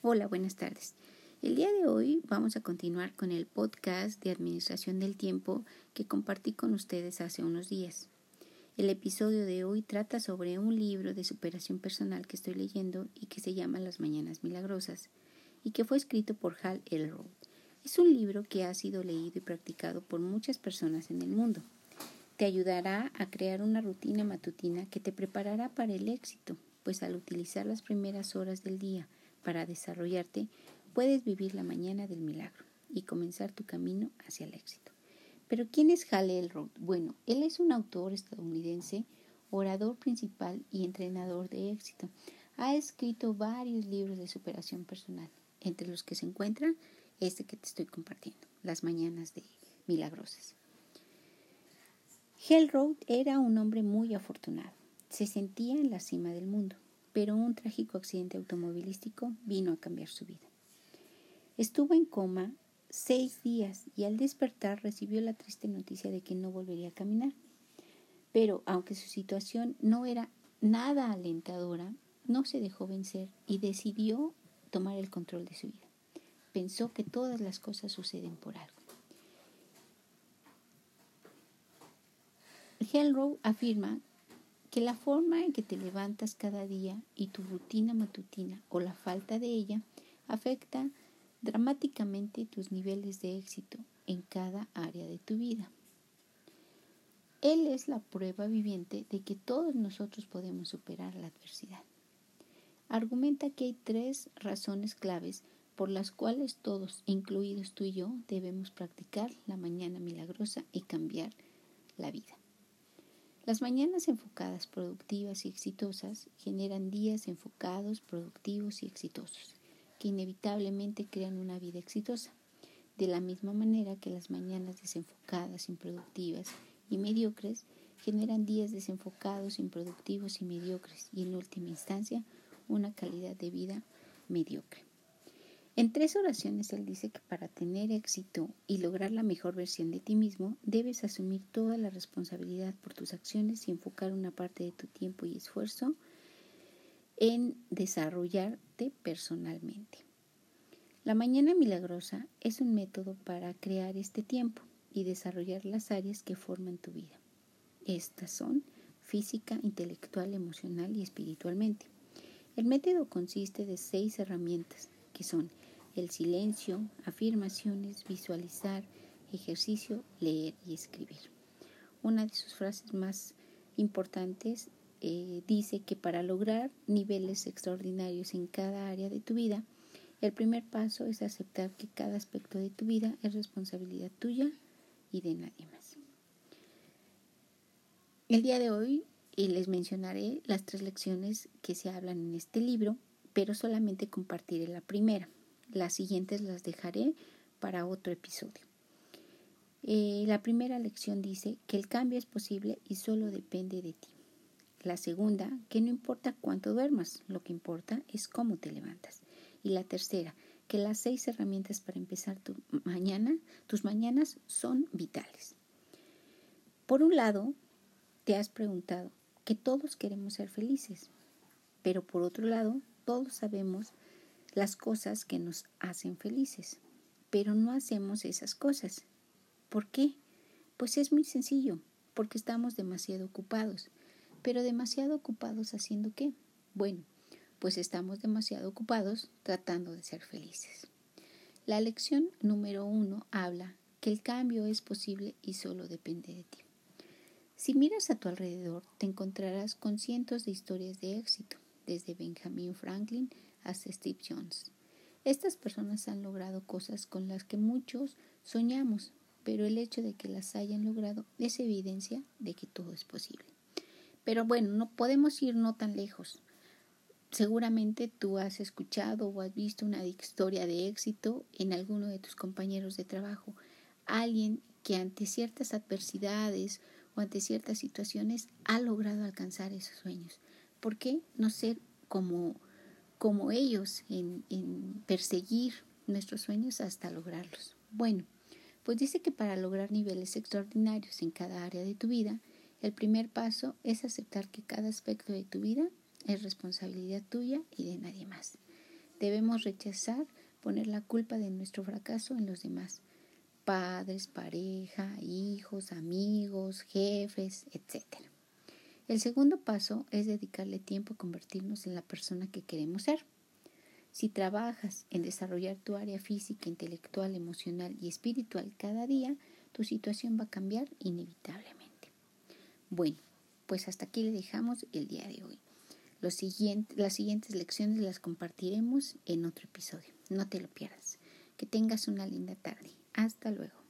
Hola, buenas tardes. El día de hoy vamos a continuar con el podcast de Administración del Tiempo que compartí con ustedes hace unos días. El episodio de hoy trata sobre un libro de superación personal que estoy leyendo y que se llama Las Mañanas Milagrosas y que fue escrito por Hal Elrod. Es un libro que ha sido leído y practicado por muchas personas en el mundo. Te ayudará a crear una rutina matutina que te preparará para el éxito, pues al utilizar las primeras horas del día para desarrollarte, puedes vivir la mañana del milagro y comenzar tu camino hacia el éxito. Pero ¿quién es Hal Elrod? Bueno, él es un autor estadounidense, orador principal y entrenador de éxito. Ha escrito varios libros de superación personal, entre los que se encuentran este que te estoy compartiendo, Las Mañanas de Milagrosas. Elrod era un hombre muy afortunado. Se sentía en la cima del mundo pero un trágico accidente automovilístico vino a cambiar su vida. Estuvo en coma seis días y al despertar recibió la triste noticia de que no volvería a caminar. Pero aunque su situación no era nada alentadora, no se dejó vencer y decidió tomar el control de su vida. Pensó que todas las cosas suceden por algo. Hellrow afirma que la forma en que te levantas cada día y tu rutina matutina o la falta de ella afecta dramáticamente tus niveles de éxito en cada área de tu vida. Él es la prueba viviente de que todos nosotros podemos superar la adversidad. Argumenta que hay tres razones claves por las cuales todos, incluidos tú y yo, debemos practicar la mañana milagrosa y cambiar la vida. Las mañanas enfocadas, productivas y exitosas generan días enfocados, productivos y exitosos, que inevitablemente crean una vida exitosa. De la misma manera que las mañanas desenfocadas, improductivas y mediocres generan días desenfocados, improductivos y mediocres, y en última instancia, una calidad de vida mediocre. En tres oraciones él dice que para tener éxito y lograr la mejor versión de ti mismo, debes asumir toda la responsabilidad por tus acciones y enfocar una parte de tu tiempo y esfuerzo en desarrollarte personalmente. La mañana milagrosa es un método para crear este tiempo y desarrollar las áreas que forman tu vida. Estas son física, intelectual, emocional y espiritualmente. El método consiste de seis herramientas que son el silencio, afirmaciones, visualizar, ejercicio, leer y escribir. Una de sus frases más importantes eh, dice que para lograr niveles extraordinarios en cada área de tu vida, el primer paso es aceptar que cada aspecto de tu vida es responsabilidad tuya y de nadie más. El día de hoy eh, les mencionaré las tres lecciones que se hablan en este libro, pero solamente compartiré la primera. Las siguientes las dejaré para otro episodio. Eh, la primera lección dice que el cambio es posible y solo depende de ti. La segunda, que no importa cuánto duermas, lo que importa es cómo te levantas. Y la tercera, que las seis herramientas para empezar mañana, tus mañanas son vitales. Por un lado, te has preguntado que todos queremos ser felices, pero por otro lado, todos sabemos las cosas que nos hacen felices, pero no hacemos esas cosas. ¿Por qué? Pues es muy sencillo, porque estamos demasiado ocupados. Pero demasiado ocupados haciendo qué? Bueno, pues estamos demasiado ocupados tratando de ser felices. La lección número uno habla que el cambio es posible y solo depende de ti. Si miras a tu alrededor, te encontrarás con cientos de historias de éxito, desde Benjamin Franklin hasta Steve Jones. Estas personas han logrado cosas con las que muchos soñamos, pero el hecho de que las hayan logrado es evidencia de que todo es posible. Pero bueno, no podemos ir no tan lejos. Seguramente tú has escuchado o has visto una historia de éxito en alguno de tus compañeros de trabajo, alguien que ante ciertas adversidades o ante ciertas situaciones ha logrado alcanzar esos sueños. ¿Por qué no ser como como ellos en, perseguir nuestros sueños hasta lograrlos. Bueno, pues dice que para lograr niveles extraordinarios en cada área de tu vida, el primer paso es aceptar que cada aspecto de tu vida es responsabilidad tuya y de nadie más. Debemos rechazar poner la culpa de nuestro fracaso en los demás, padres, pareja, hijos, amigos, jefes, etc. El segundo paso es dedicarle tiempo a convertirnos en la persona que queremos ser. Si trabajas en desarrollar tu área física, intelectual, emocional y espiritual cada día, tu situación va a cambiar inevitablemente. Bueno, pues hasta aquí le dejamos el día de hoy. las siguientes lecciones las compartiremos en otro episodio. No te lo pierdas. Que tengas una linda tarde. Hasta luego.